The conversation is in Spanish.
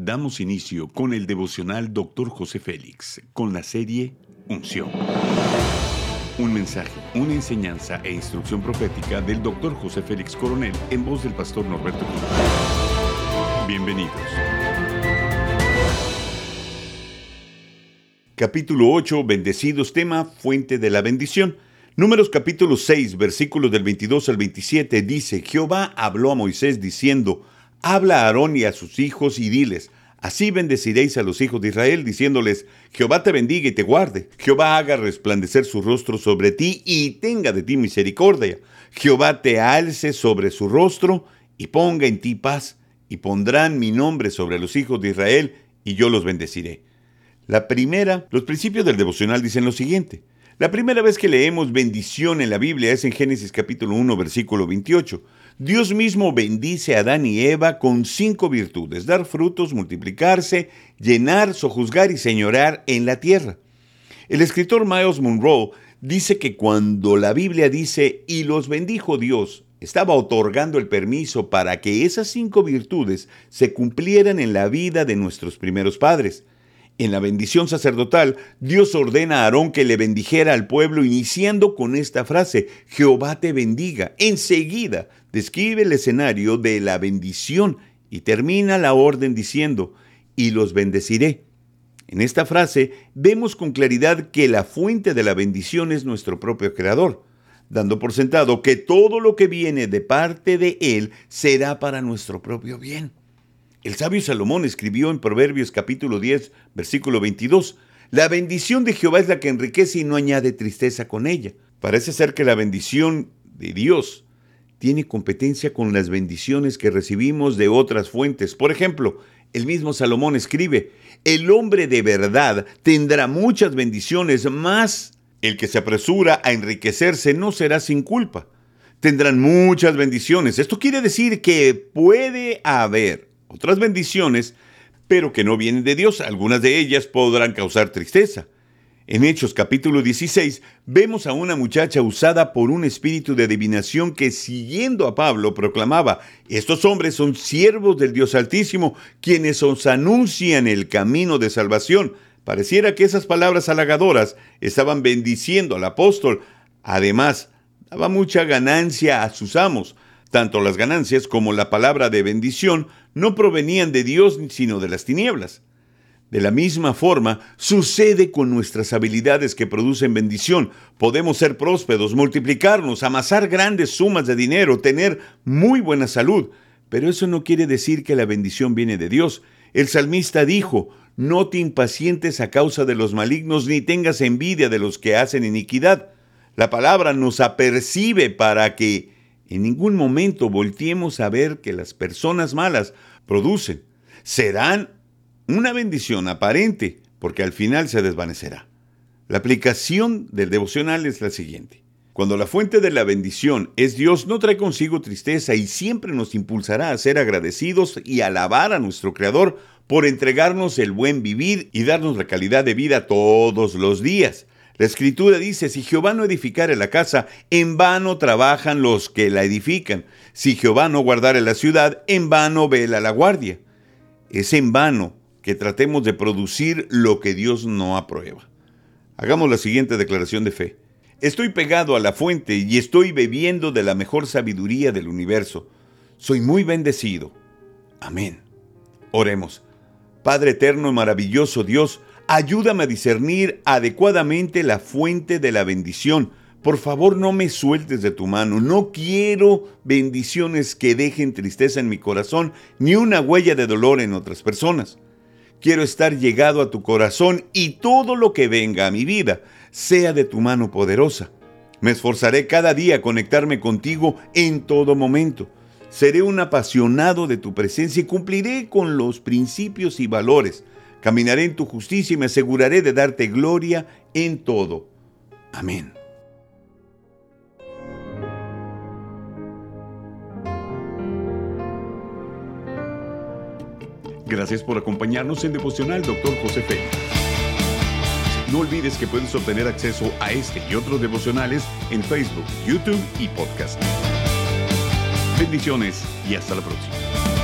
Damos inicio con el devocional Dr. José Félix, con la serie Unción. Un mensaje, una enseñanza e instrucción profética del Dr. José Félix Coronel en voz del pastor Norberto Cruz. Bienvenidos. Capítulo 8, bendecidos tema, fuente de la bendición. Números capítulo 6, versículos del 22 al 27 dice, Jehová habló a Moisés diciendo, Habla a Aarón y a sus hijos y diles, Así bendeciréis a los hijos de Israel, diciéndoles, Jehová te bendiga y te guarde, Jehová haga resplandecer su rostro sobre ti y tenga de ti misericordia, Jehová te alce sobre su rostro y ponga en ti paz, y pondrán mi nombre sobre los hijos de Israel, y yo los bendeciré. La primera, los principios del devocional dicen lo siguiente. La primera vez que leemos bendición en la Biblia es en Génesis capítulo 1, versículo 28. Dios mismo bendice a Adán y Eva con cinco virtudes, dar frutos, multiplicarse, llenar, sojuzgar y señorar en la tierra. El escritor Miles Monroe dice que cuando la Biblia dice y los bendijo Dios, estaba otorgando el permiso para que esas cinco virtudes se cumplieran en la vida de nuestros primeros padres. En la bendición sacerdotal, Dios ordena a Aarón que le bendijera al pueblo iniciando con esta frase, Jehová te bendiga. Enseguida describe el escenario de la bendición y termina la orden diciendo, y los bendeciré. En esta frase vemos con claridad que la fuente de la bendición es nuestro propio Creador, dando por sentado que todo lo que viene de parte de Él será para nuestro propio bien. El sabio Salomón escribió en Proverbios capítulo 10, versículo 22, La bendición de Jehová es la que enriquece y no añade tristeza con ella. Parece ser que la bendición de Dios tiene competencia con las bendiciones que recibimos de otras fuentes. Por ejemplo, el mismo Salomón escribe, el hombre de verdad tendrá muchas bendiciones, más el que se apresura a enriquecerse no será sin culpa. Tendrán muchas bendiciones. Esto quiere decir que puede haber otras bendiciones, pero que no vienen de Dios. Algunas de ellas podrán causar tristeza. En Hechos capítulo 16 vemos a una muchacha usada por un espíritu de adivinación que siguiendo a Pablo proclamaba, estos hombres son siervos del Dios Altísimo, quienes os anuncian el camino de salvación. Pareciera que esas palabras halagadoras estaban bendiciendo al apóstol. Además, daba mucha ganancia a sus amos. Tanto las ganancias como la palabra de bendición no provenían de Dios sino de las tinieblas. De la misma forma, sucede con nuestras habilidades que producen bendición. Podemos ser prósperos, multiplicarnos, amasar grandes sumas de dinero, tener muy buena salud, pero eso no quiere decir que la bendición viene de Dios. El salmista dijo, no te impacientes a causa de los malignos, ni tengas envidia de los que hacen iniquidad. La palabra nos apercibe para que en ningún momento volteemos a ver que las personas malas producen. Serán una bendición aparente, porque al final se desvanecerá. La aplicación del devocional es la siguiente. Cuando la fuente de la bendición es Dios, no trae consigo tristeza y siempre nos impulsará a ser agradecidos y alabar a nuestro Creador por entregarnos el buen vivir y darnos la calidad de vida todos los días. La escritura dice, si Jehová no edificare la casa, en vano trabajan los que la edifican. Si Jehová no guardare la ciudad, en vano vela la guardia. Es en vano que tratemos de producir lo que Dios no aprueba. Hagamos la siguiente declaración de fe. Estoy pegado a la fuente y estoy bebiendo de la mejor sabiduría del universo. Soy muy bendecido. Amén. Oremos. Padre eterno y maravilloso Dios, Ayúdame a discernir adecuadamente la fuente de la bendición. Por favor, no me sueltes de tu mano. No quiero bendiciones que dejen tristeza en mi corazón, ni una huella de dolor en otras personas. Quiero estar llegado a tu corazón y todo lo que venga a mi vida sea de tu mano poderosa. Me esforzaré cada día a conectarme contigo en todo momento. Seré un apasionado de tu presencia y cumpliré con los principios y valores Caminaré en tu justicia y me aseguraré de darte gloria en todo. Amén. Gracias por acompañarnos en Devocional, Dr. José Fe. No olvides que puedes obtener acceso a este y otros devocionales en Facebook, YouTube y podcast. Bendiciones y hasta la próxima.